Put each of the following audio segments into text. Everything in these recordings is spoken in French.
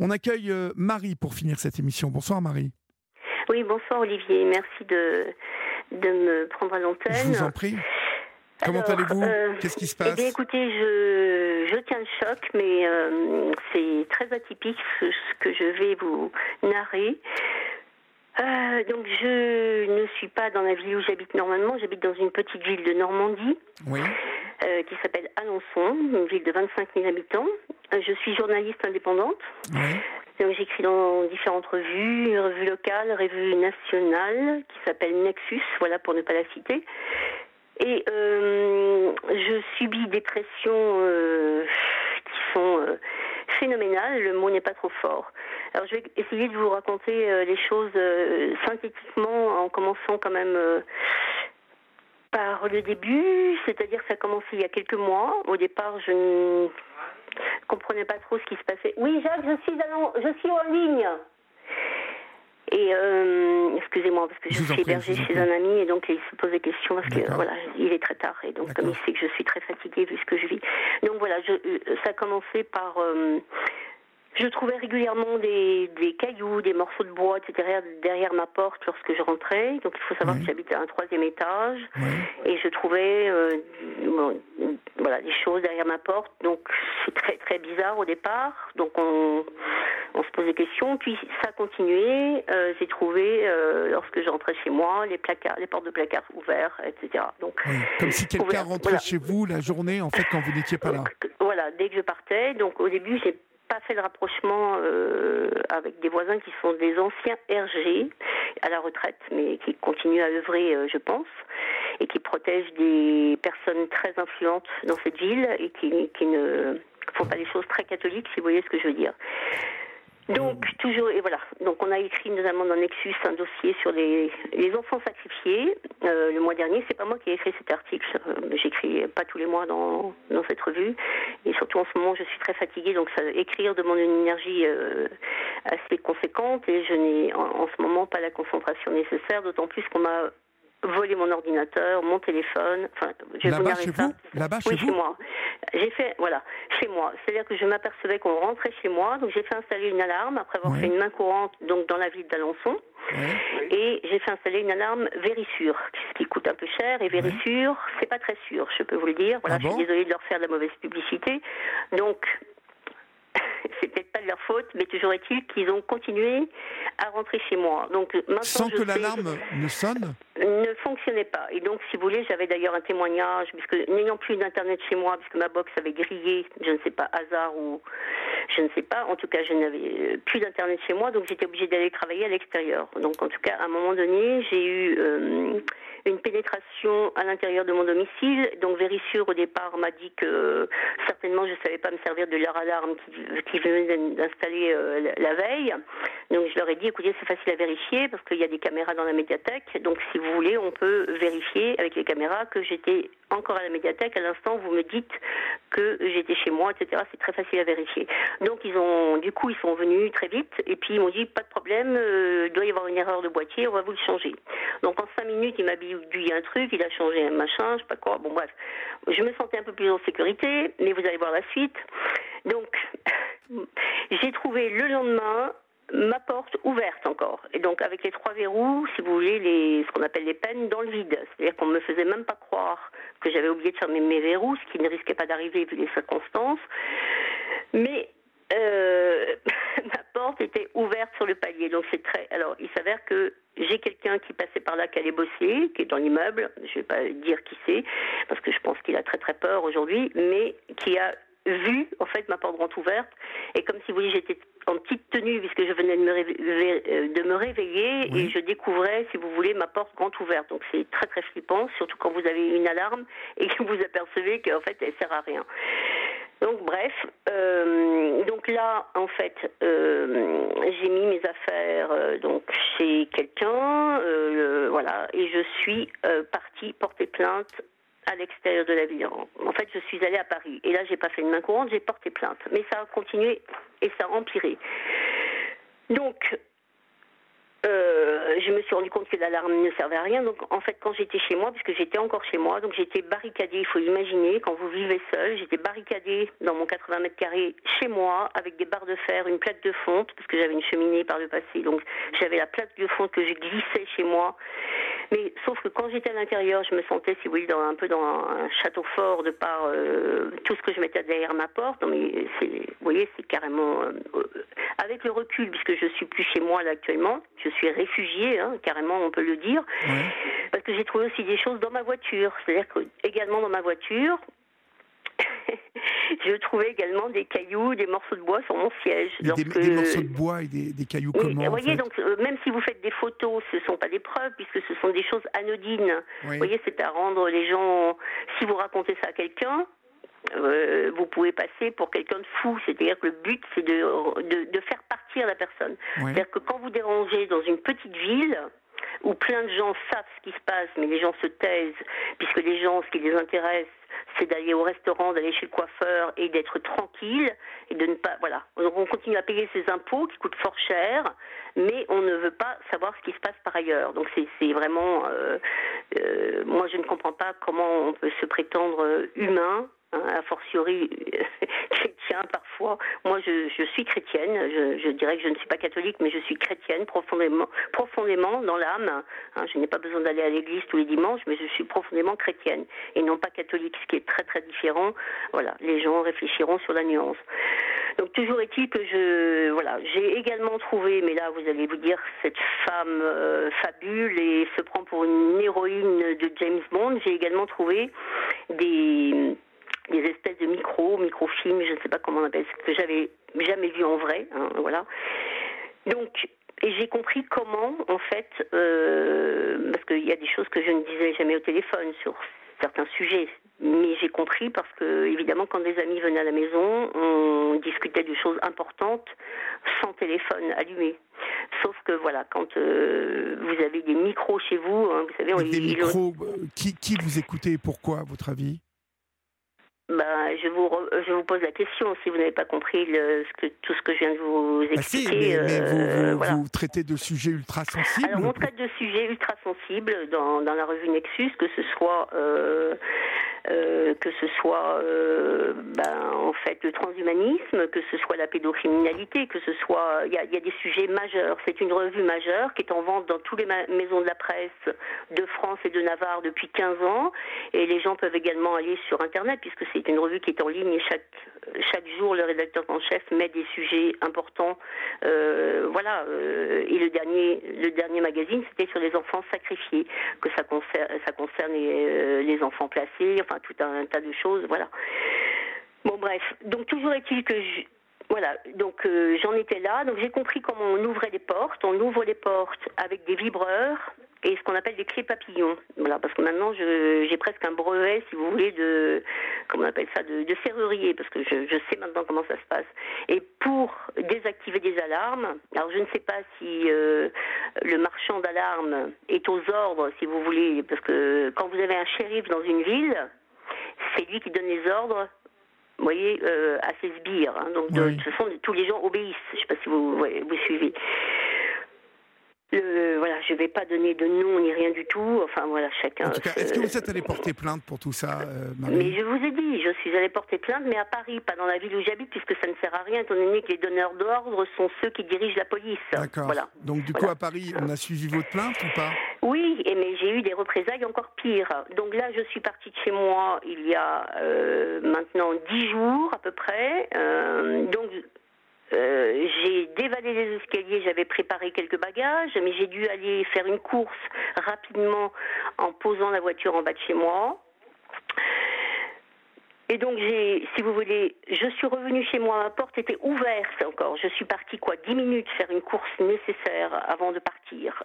On accueille Marie pour finir cette émission. Bonsoir Marie. Oui, bonsoir Olivier. Merci de, de me prendre à l'antenne. Je vous en prie. Comment allez-vous? Qu'est-ce qui se passe? eh écoutez, je, je tiens le choc, mais c'est très atypique ce, que je vais vous narrer. Euh, donc je ne suis pas dans la ville où j'habite normalement, j'habite dans une petite ville de Normandie euh, qui s'appelle Alençon, une ville de 25 000 habitants. Euh, je suis journaliste indépendante. Donc j'écris dans différentes revues, revues locales, revues nationales qui s'appelle Nexus, voilà pour ne pas la citer. Et je subis des pressions qui sont phénoménales, le mot n'est pas trop fort. Alors je vais essayer de vous raconter euh, les choses euh, synthétiquement en commençant quand même euh, par le début, c'est-à-dire que ça a commencé il y a quelques mois. Au départ, je ne comprenais pas trop ce qui se passait. Oui, Jacques, je suis, je suis en ligne. Et excusez-moi parce que je, suis hébergée chez un ami et donc il se pose des questions parce que voilà, il est très tard et donc comme il sait que je suis très fatiguée vu ce que je vis. Donc voilà, je, ça a commencé par je trouvais régulièrement des, des, cailloux, des morceaux de bois, etc. derrière ma porte lorsque je rentrais. Donc il faut savoir que j'habitais à un troisième étage et je trouvais euh, voilà des choses derrière ma porte. Donc c'est très très bizarre au départ. Donc on, on se pose des questions. Puis ça a continué. Euh, j'ai trouvé euh, lorsque je rentrais chez moi les placards, les portes de placards ouverts, etc. Donc comme si quelqu'un rentrait chez vous la journée en fait quand vous n'étiez pas là. Voilà, dès que je partais. Donc au début j'ai pas fait le rapprochement euh, avec des voisins qui sont des anciens RG à la retraite, mais qui continuent à œuvrer, euh, je pense, et qui protègent des personnes très influentes dans cette ville et qui, qui ne font pas des choses très catholiques, si vous voyez ce que je veux dire. Donc toujours et voilà. Donc on a écrit notamment dans Nexus un dossier sur les, les enfants sacrifiés. Euh, le mois dernier, c'est pas moi qui ai écrit cet article. Euh, J'écris pas tous les mois dans, dans cette revue. Et surtout en ce moment, je suis très fatiguée, donc ça, écrire demande une énergie euh, assez conséquente et je n'ai en, en, ce moment pas la concentration nécessaire. D'autant plus qu'on m'a voler mon ordinateur, mon téléphone. Enfin, je Là-bas chez vous Là-bas chez oui, chez moi. J'ai fait, voilà, chez moi. C'est-à-dire que je m'apercevais qu'on rentrait chez moi, donc j'ai fait installer une alarme après avoir fait une main courante donc dans la ville d'Alençon. Et j'ai fait installer une alarme Vérissure, ce qui coûte un peu cher. Et Vérissure, c'est pas très sûr, je peux vous le dire. Voilà, ah je suis désolée de leur faire de la mauvaise publicité. Donc, c'est peut-être pas de leur faute, mais toujours est-il qu'ils ont continué à rentrer chez moi. Donc maintenant, sans que l'alarme ne sonne Ne fonctionnait pas. Et donc, si vous voulez, j'avais d'ailleurs un témoignage, puisque n'ayant plus d'internet chez moi, puisque ma box avait grillé, je ne sais pas hasard ou je ne sais pas. En tout cas, je n'avais plus d'internet chez moi, donc j'étais obligée d'aller travailler à l'extérieur. Donc, en tout cas, à un moment donné, j'ai eu euh, une pénétration à l'intérieur de mon domicile. Donc Vérissure au départ m'a dit que certainement je ne savais pas me servir de leur alarme qui, qui venait d'installer euh, la veille. Donc je leur ai dit écoutez c'est facile à vérifier parce qu'il y a des caméras dans la médiathèque. Donc si vous voulez on peut vérifier avec les caméras que j'étais encore à la médiathèque à l'instant vous me dites que j'étais chez moi etc. C'est très facile à vérifier. Donc ils ont du coup ils sont venus très vite et puis ils m'ont dit pas de problème euh, doit y avoir une erreur de boîtier on va vous le changer. Donc en cinq minutes il m'a dit un truc, il a changé un machin, je sais pas quoi. Bon bref, je me sentais un peu plus en sécurité, mais vous allez voir la suite. Donc j'ai trouvé le lendemain ma porte ouverte encore. Et donc avec les trois verrous, si vous voulez, ce qu'on appelle les peines dans le vide. C'est-à-dire qu'on ne me faisait même pas croire que j'avais oublié de fermer mes verrous, ce qui ne risquait pas d'arriver vu les circonstances. Mais euh, ma porte était ouverte sur le palier. Donc c'est très. Alors il s'avère que j'ai quelqu'un qui passait par là, qui allait bosser, qui est dans l'immeuble. Je vais pas dire qui c'est, parce que je pense qu'il a très très peur aujourd'hui, mais qui a vu en fait ma porte grande ouverte et comme si vous voulez j'étais en petite tenue puisque je venais de me réveiller, euh, de me réveiller et je découvrais si vous voulez ma porte grande ouverte. Donc c'est très très flippant surtout quand vous avez une alarme et que vous apercevez qu'en fait elle sert à rien. Donc bref, euh, donc là en fait euh, j'ai mis mes affaires euh, donc chez quelqu'un, voilà, et je suis partie porter plainte à l'extérieur de la ville. En fait, je suis allée à Paris et là j'ai pas fait une main courante, j'ai porté plainte, mais ça a continué et ça a empiré. Donc euh, je me suis rendu compte que l'alarme ne servait à rien. Donc, en fait, quand j'étais chez moi, puisque j'étais encore chez moi, donc j'étais barricadée, il faut imaginer, quand vous vivez seul, j'étais barricadée dans mon 80 mètres carrés chez moi, avec des barres de fer, une plaque de fonte, parce que j'avais une cheminée par le passé, donc j'avais la plaque de fonte que je glissais chez moi. Mais sauf que quand j'étais à l'intérieur, je me sentais, si vous voulez, un peu dans un château fort de par euh, tout ce que je mettais derrière ma porte. Non, mais vous voyez, c'est carrément euh, avec le recul, puisque je suis plus chez moi là actuellement, je suis réfugiée, hein, carrément, on peut le dire, parce que j'ai trouvé aussi des choses dans ma voiture. C'est-à-dire que également dans ma voiture, je trouvais également des cailloux, des morceaux de bois sur mon siège. des, morceaux de bois et des, cailloux comment Vous voyez, donc euh, même si vous faites des photos, ce ne sont pas des preuves puisque ce sont des choses anodines. Vous voyez, c'est à rendre les gens. Si vous racontez ça à quelqu'un, euh, vous pouvez passer pour quelqu'un de fou. C'est-à-dire que le but, c'est de, de, faire partir la personne. C'est-à-dire que quand vous dérangez dans une petite ville, où plein de gens savent ce qui se passe, mais les gens se taisent, puisque les gens, ce qui les intéresse, c'est d'aller au restaurant, d'aller chez le coiffeur et d'être tranquille et de ne pas. Voilà. Donc on continue à payer ses impôts qui coûtent fort cher, mais on ne veut pas savoir ce qui se passe par ailleurs. Donc c'est vraiment. Euh, euh, moi, je ne comprends pas comment on peut se prétendre humain Hein, a fortiori parfois. Moi, je, suis chrétienne. Je, je, dirais que je ne suis pas catholique, mais je suis chrétienne profondément, profondément dans l'âme. Hein, je n'ai pas besoin d'aller à l'église tous les dimanches, mais je suis profondément chrétienne et non pas catholique, ce qui est très très différent. Voilà, les gens réfléchiront sur la nuance. Donc toujours est-il que je voilà, j'ai également trouvé, mais là vous allez vous dire cette femme euh, fabule et se prend pour une héroïne de James Bond. J'ai également trouvé des des espèces de micros, microfilms, je ne sais pas comment on appelle, ce que j'avais jamais vu en vrai, hein, voilà. Donc, et j'ai compris comment, en fait, euh, parce qu'il y a des choses que je ne disais jamais au téléphone sur certains sujets, mais j'ai compris parce que, évidemment, quand des amis venaient à la maison, on discutait de choses importantes sans téléphone allumé. Sauf que voilà, quand euh, vous avez des micros chez vous, hein, vous savez, on des micros, euh, qui, qui vous écoutez et pourquoi, à votre avis? Bah, je, vous je vous pose la question si vous n'avez pas compris le, ce que, tout ce que je viens de vous expliquer. Bah si, mais, vous, vous, vous, traitez de sujets ultra sensibles. Alors, on traite de sujets ultra sensibles dans, dans la revue Nexus, que ce soit euh, euh, que ce soit euh, ben, en fait le transhumanisme, que ce soit la pédocriminalité, que ce soit il y a, des sujets majeurs. C'est une revue majeure qui est en vente dans toutes les maisons de la presse de France et de Navarre depuis 15 ans, et les gens peuvent également aller sur internet puisque c'est une revue qui est en ligne et chaque chaque jour le rédacteur en chef met des sujets importants. Euh, voilà. Et le dernier le dernier magazine c'était sur les enfants sacrifiés, que ça concerne ça concerne les, les enfants placés enfin tout un, tas de choses, voilà. Bon bref, donc toujours est-il que voilà, donc euh, j'en étais là, donc j'ai compris comment on ouvrait les portes. On ouvre les portes avec des vibreurs et ce qu'on appelle des clés papillons. Voilà, parce que maintenant j'ai presque un brevet, si vous voulez, de comment on appelle ça, de, serrurier, parce que je, sais maintenant comment ça se passe. Et pour désactiver des alarmes, alors je ne sais pas si euh, le marchand d'alarmes est aux ordres, si vous voulez, parce que quand vous avez un shérif dans une ville, c'est lui qui donne les ordres vous voyez, euh, à ses sbires. Hein. donc, de, toute façon, tous les gens obéissent. Je ne sais pas si vous, vous suivez. Euh, voilà, je ne vais pas donner de nom ni rien du tout. Enfin voilà, chacun. En tout cas, est-ce que vous êtes allé porter plainte pour tout ça, euh, Marie Mais je vous ai dit, je suis allée porter plainte, mais à Paris, pas dans la ville où j'habite, puisque ça ne sert à rien, étant donné que les donneurs d'ordre sont ceux qui dirigent la police. D'accord. Voilà. Donc du coup, à Paris, on a suivi votre plainte ou pas? Oui, mais j'ai eu des représailles encore pires. Donc là, je suis partie de chez moi il y a euh, maintenant dix jours à peu près. donc euh, j'ai dévalé les escaliers, j'avais préparé quelques bagages, mais j'ai dû aller faire une course rapidement en posant la voiture en bas de chez moi. Et donc j'ai, si vous voulez, je suis revenue chez moi, ma porte était ouverte encore. Je suis partie quoi, dix minutes faire une course nécessaire avant de partir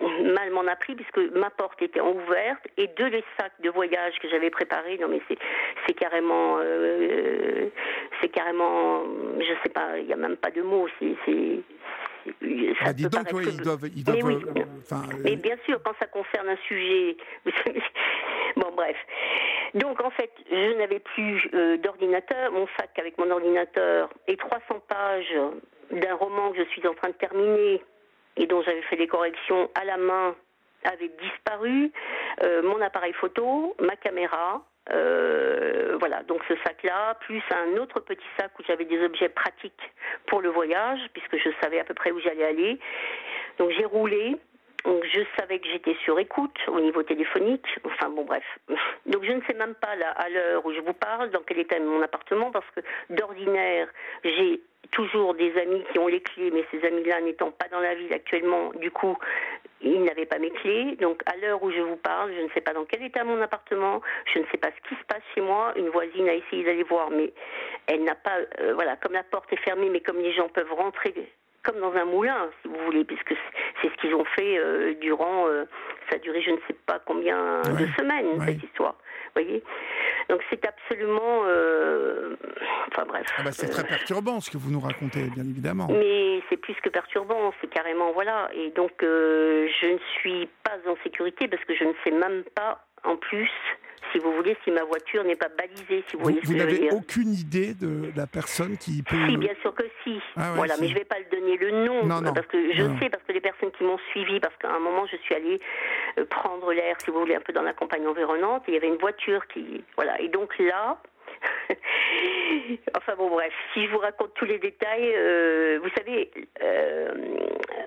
mal m'en a pris puisque ma porte était ouverte et deux les sacs de voyage que j'avais préparés. Non mais c'est c'est carrément euh, c'est carrément je sais pas il y a même pas de mots c'est c'est ah, dis donc, ils doivent, ils doivent, mais, oui. euh, mais bien sûr, quand ça concerne un sujet, bon bref. Donc en fait, je n'avais plus euh, d'ordinateur, mon sac avec mon ordinateur et 300 pages d'un roman que je suis en train de terminer et dont j'avais fait des corrections à la main avait disparu, euh, mon appareil photo, ma caméra, euh, voilà, donc ce sac-là, plus un autre petit sac où j'avais des objets pratiques pour le voyage, puisque je savais à peu près où j'allais aller. Donc j'ai roulé. Donc je savais que j'étais sur écoute au niveau téléphonique. Enfin bon bref. Donc je ne sais même pas là à l'heure où je vous parle dans quel état est mon appartement parce que d'ordinaire j'ai toujours des amis qui ont les clés, mais ces amis-là n'étant pas dans la ville actuellement, du coup, ils n'avaient pas mes clés. Donc, à l'heure où je vous parle, je ne sais pas dans quel état mon appartement, je ne sais pas ce qui se passe chez moi. Une voisine a essayé d'aller voir, mais elle n'a pas, euh, voilà, comme la porte est fermée, mais comme les gens peuvent rentrer comme dans un moulin, si vous voulez, puisque c'est ce qu'ils ont fait euh, durant, euh, ça a duré je ne sais pas combien de semaines, cette histoire. voyez? Donc c'est absolument, euh, enfin bref. Ah bah, c'est très perturbant ce que vous nous racontez, bien évidemment. Mais c'est plus que perturbant, c'est carrément voilà. Et donc euh, je ne suis pas en sécurité parce que je ne sais même pas en plus si vous voulez, si ma voiture n'est pas balisée, si vous, voyez ce que n'avez aucune idée de la personne qui peut. Si, bien sûr que si. Ah voilà, mais je ne vais pas le donner le nom non, non. parce que je sais parce que les personnes qui m'ont suivi, parce qu'à un moment je suis allée euh, prendre l'air, si vous voulez, un peu dans la campagne environnante, et il y avait une voiture qui, voilà, et donc là. enfin bon bref, si je vous raconte tous les détails, euh, vous savez, euh,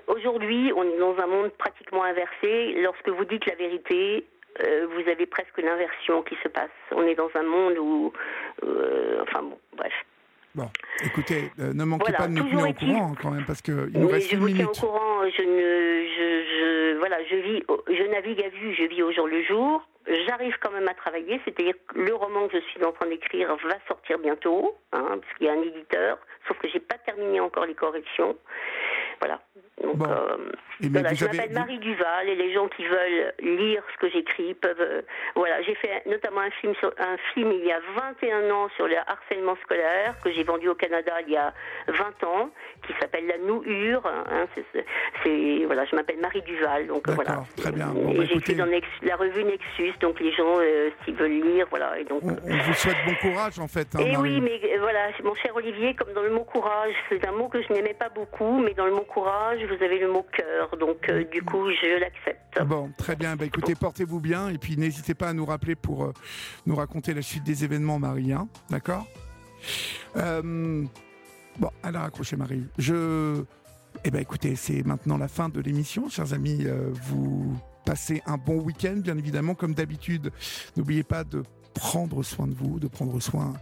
aujourd'hui on est dans un monde pratiquement inversé. Lorsque vous dites la vérité, euh, vous avez presque l'inversion qui se passe. On est dans un monde où, enfin bon, bref. Bon, écoutez, euh, ne manquez pas de nous tenir au courant quand même, parce qu'il nous reste je une minute. Je vous tiens au courant, je, ne, je, je, voilà, je, vis, je navigue à vue, je vis au jour le jour. J'arrive quand même à travailler, c'est-à-dire que le roman que je suis en train d'écrire va sortir bientôt, hein, parce qu'il y a un éditeur, sauf que j'ai pas terminé encore les corrections. Voilà. Donc, euh, voilà, je m'appelle Marie Duval et les gens qui veulent lire ce que j'écris peuvent. Euh, voilà, j'ai fait notamment un film sur un film il y a 21 ans sur le harcèlement scolaire que j'ai vendu au Canada il y a 20 ans, qui s'appelle La Nouhure. Hein, c'est voilà, je m'appelle Marie Duval, donc voilà. Très bien. Bon, bah, j'ai dans la revue Nexus, donc les gens euh, s'ils veulent lire, voilà. Et donc. On, vous souhaite bon courage en fait. Hein, et oui, mais voilà, mon cher Olivier, comme dans le mot courage, c'est un mot que je n'aimais pas beaucoup, mais dans le mot courage, vous avez le mot cœur, donc euh, du coup, je l'accepte. Bon, très bien. Bah, écoutez, portez-vous bien, et puis n'hésitez pas à nous rappeler pour euh, nous raconter la suite des événements, Marie. Hein, D'accord? Euh, Bon, alors accrochez, Marie. Je. Eh bien, écoutez, c'est maintenant la fin de l'émission, chers amis. vous passez un bon week-end, bien évidemment, comme d'habitude. N'oubliez pas de prendre soin de vous, de prendre soin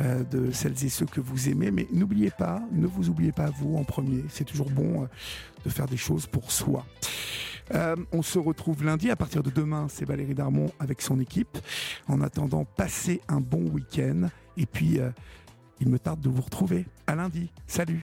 euh, de celles et ceux que vous aimez. Mais n'oubliez pas, ne vous oubliez pas vous en premier. C'est toujours bon euh, de faire des choses pour soi. Euh, on se retrouve lundi. À partir de demain, c'est Valérie Darmon avec son équipe. En attendant, passez un bon week-end. Et puis, il me tarde de vous retrouver. À lundi. Salut.